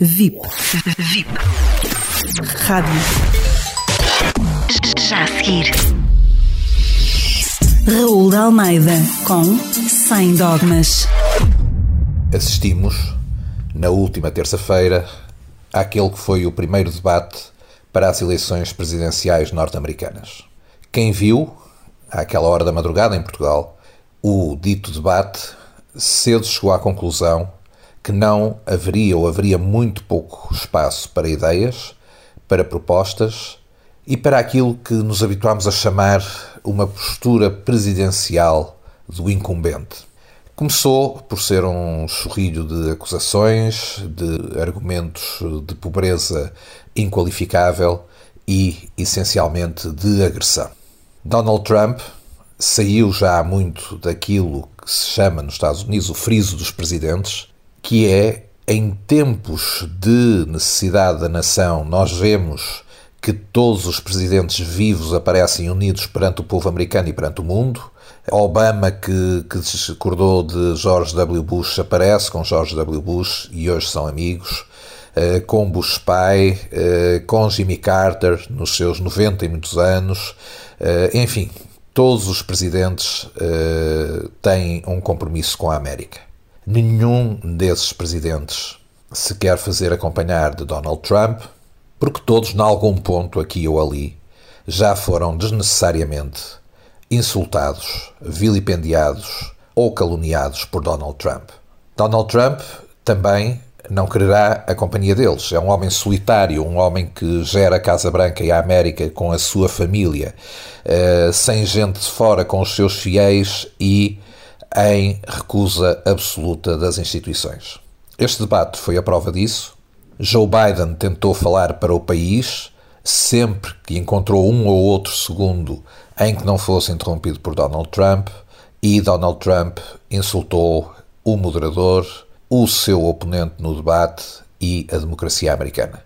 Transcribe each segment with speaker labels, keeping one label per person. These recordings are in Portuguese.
Speaker 1: VIP. VIP. Rádio.
Speaker 2: Já a seguir.
Speaker 1: Raul de Almeida com Sem Dogmas.
Speaker 3: Assistimos, na última terça-feira, àquele que foi o primeiro debate para as eleições presidenciais norte-americanas. Quem viu, àquela hora da madrugada em Portugal, o dito debate, cedo chegou à conclusão que não haveria ou haveria muito pouco espaço para ideias, para propostas e para aquilo que nos habituámos a chamar uma postura presidencial do incumbente. Começou por ser um chorrilho de acusações, de argumentos de pobreza inqualificável e, essencialmente, de agressão. Donald Trump saiu já muito daquilo que se chama nos Estados Unidos o friso dos presidentes, que é em tempos de necessidade da nação, nós vemos que todos os presidentes vivos aparecem unidos perante o povo americano e perante o mundo. Obama, que, que discordou de George W. Bush, aparece com George W. Bush e hoje são amigos. Uh, com Bush pai, uh, com Jimmy Carter nos seus 90 e muitos anos. Uh, enfim, todos os presidentes têm um compromisso com a América. Nenhum desses presidentes se quer fazer acompanhar de Donald Trump, porque todos, em algum ponto, aqui ou ali, já foram desnecessariamente insultados, vilipendiados ou caluniados por Donald Trump. Donald Trump também não quererá a companhia deles. É um homem solitário, um homem que gera a Casa Branca e a América com a sua família, eh, sem gente de fora, com os seus fiéis e em recusa absoluta das instituições. Este debate foi a prova disso. Joe Biden tentou falar para o país sempre que encontrou um ou outro segundo em que não fosse interrompido por Donald Trump, e Donald Trump insultou o moderador, o seu oponente no debate e a democracia americana.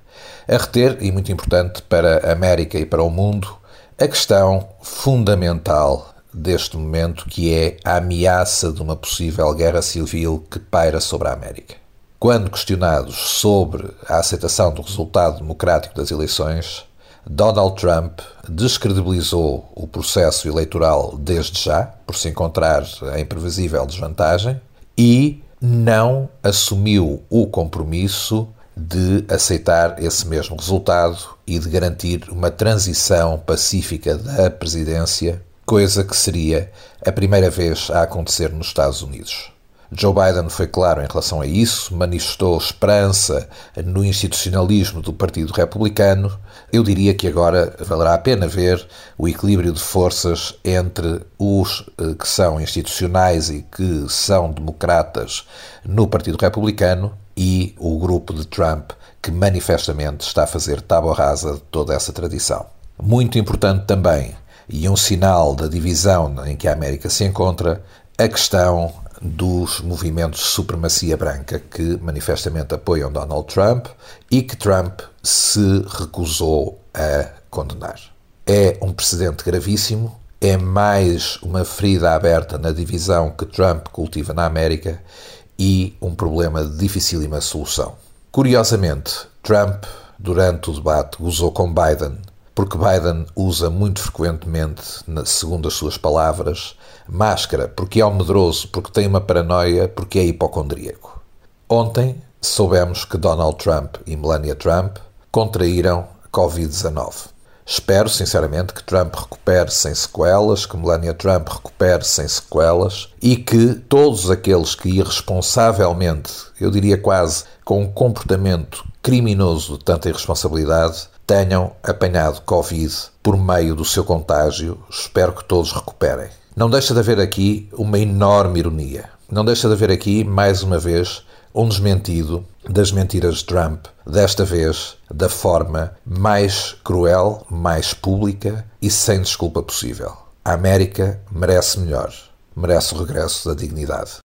Speaker 3: A reter, e muito importante para a América e para o mundo, a questão fundamental deste momento, que é a ameaça de uma possível guerra civil que paira sobre a América. Quando questionados sobre a aceitação do resultado democrático das eleições, Donald Trump descredibilizou o processo eleitoral desde já, por se encontrar em previsível desvantagem, e não assumiu o compromisso de aceitar esse mesmo resultado e de garantir uma transição pacífica da presidência coisa que seria a primeira vez a acontecer nos Estados Unidos. Joe Biden foi claro em relação a isso, manifestou esperança no institucionalismo do Partido Republicano. Eu diria que agora valerá a pena ver o equilíbrio de forças entre os eh, que são institucionais e que são democratas no Partido Republicano e o grupo de Trump, que manifestamente está a fazer tábua rasa de toda essa tradição. Muito importante também e um sinal da divisão em que a América se encontra, a questão dos movimentos de supremacia branca que manifestamente apoiam Donald Trump e que Trump se recusou a condenar. É um precedente gravíssimo, é mais uma ferida aberta na divisão que Trump cultiva na América e um problema de dificílima solução. Curiosamente, Trump, durante o debate, gozou com Biden porque Biden usa muito frequentemente, segundo as suas palavras, máscara, porque é medroso, porque tem uma paranoia, porque é hipocondríaco. Ontem soubemos que Donald Trump e Melania Trump contraíram Covid-19. Espero, sinceramente, que Trump recupere sem sequelas, que Melania Trump recupere sem sequelas e que todos aqueles que irresponsavelmente, eu diria quase com um comportamento criminoso de tanta irresponsabilidade, tenham apanhado Covid por meio do seu contágio. Espero que todos recuperem. Não deixa de haver aqui uma enorme ironia. Não deixa de haver aqui, mais uma vez, um desmentido das mentiras de Trump, desta vez da forma mais cruel, mais pública e sem desculpa possível. A América merece melhor, merece o regresso da dignidade.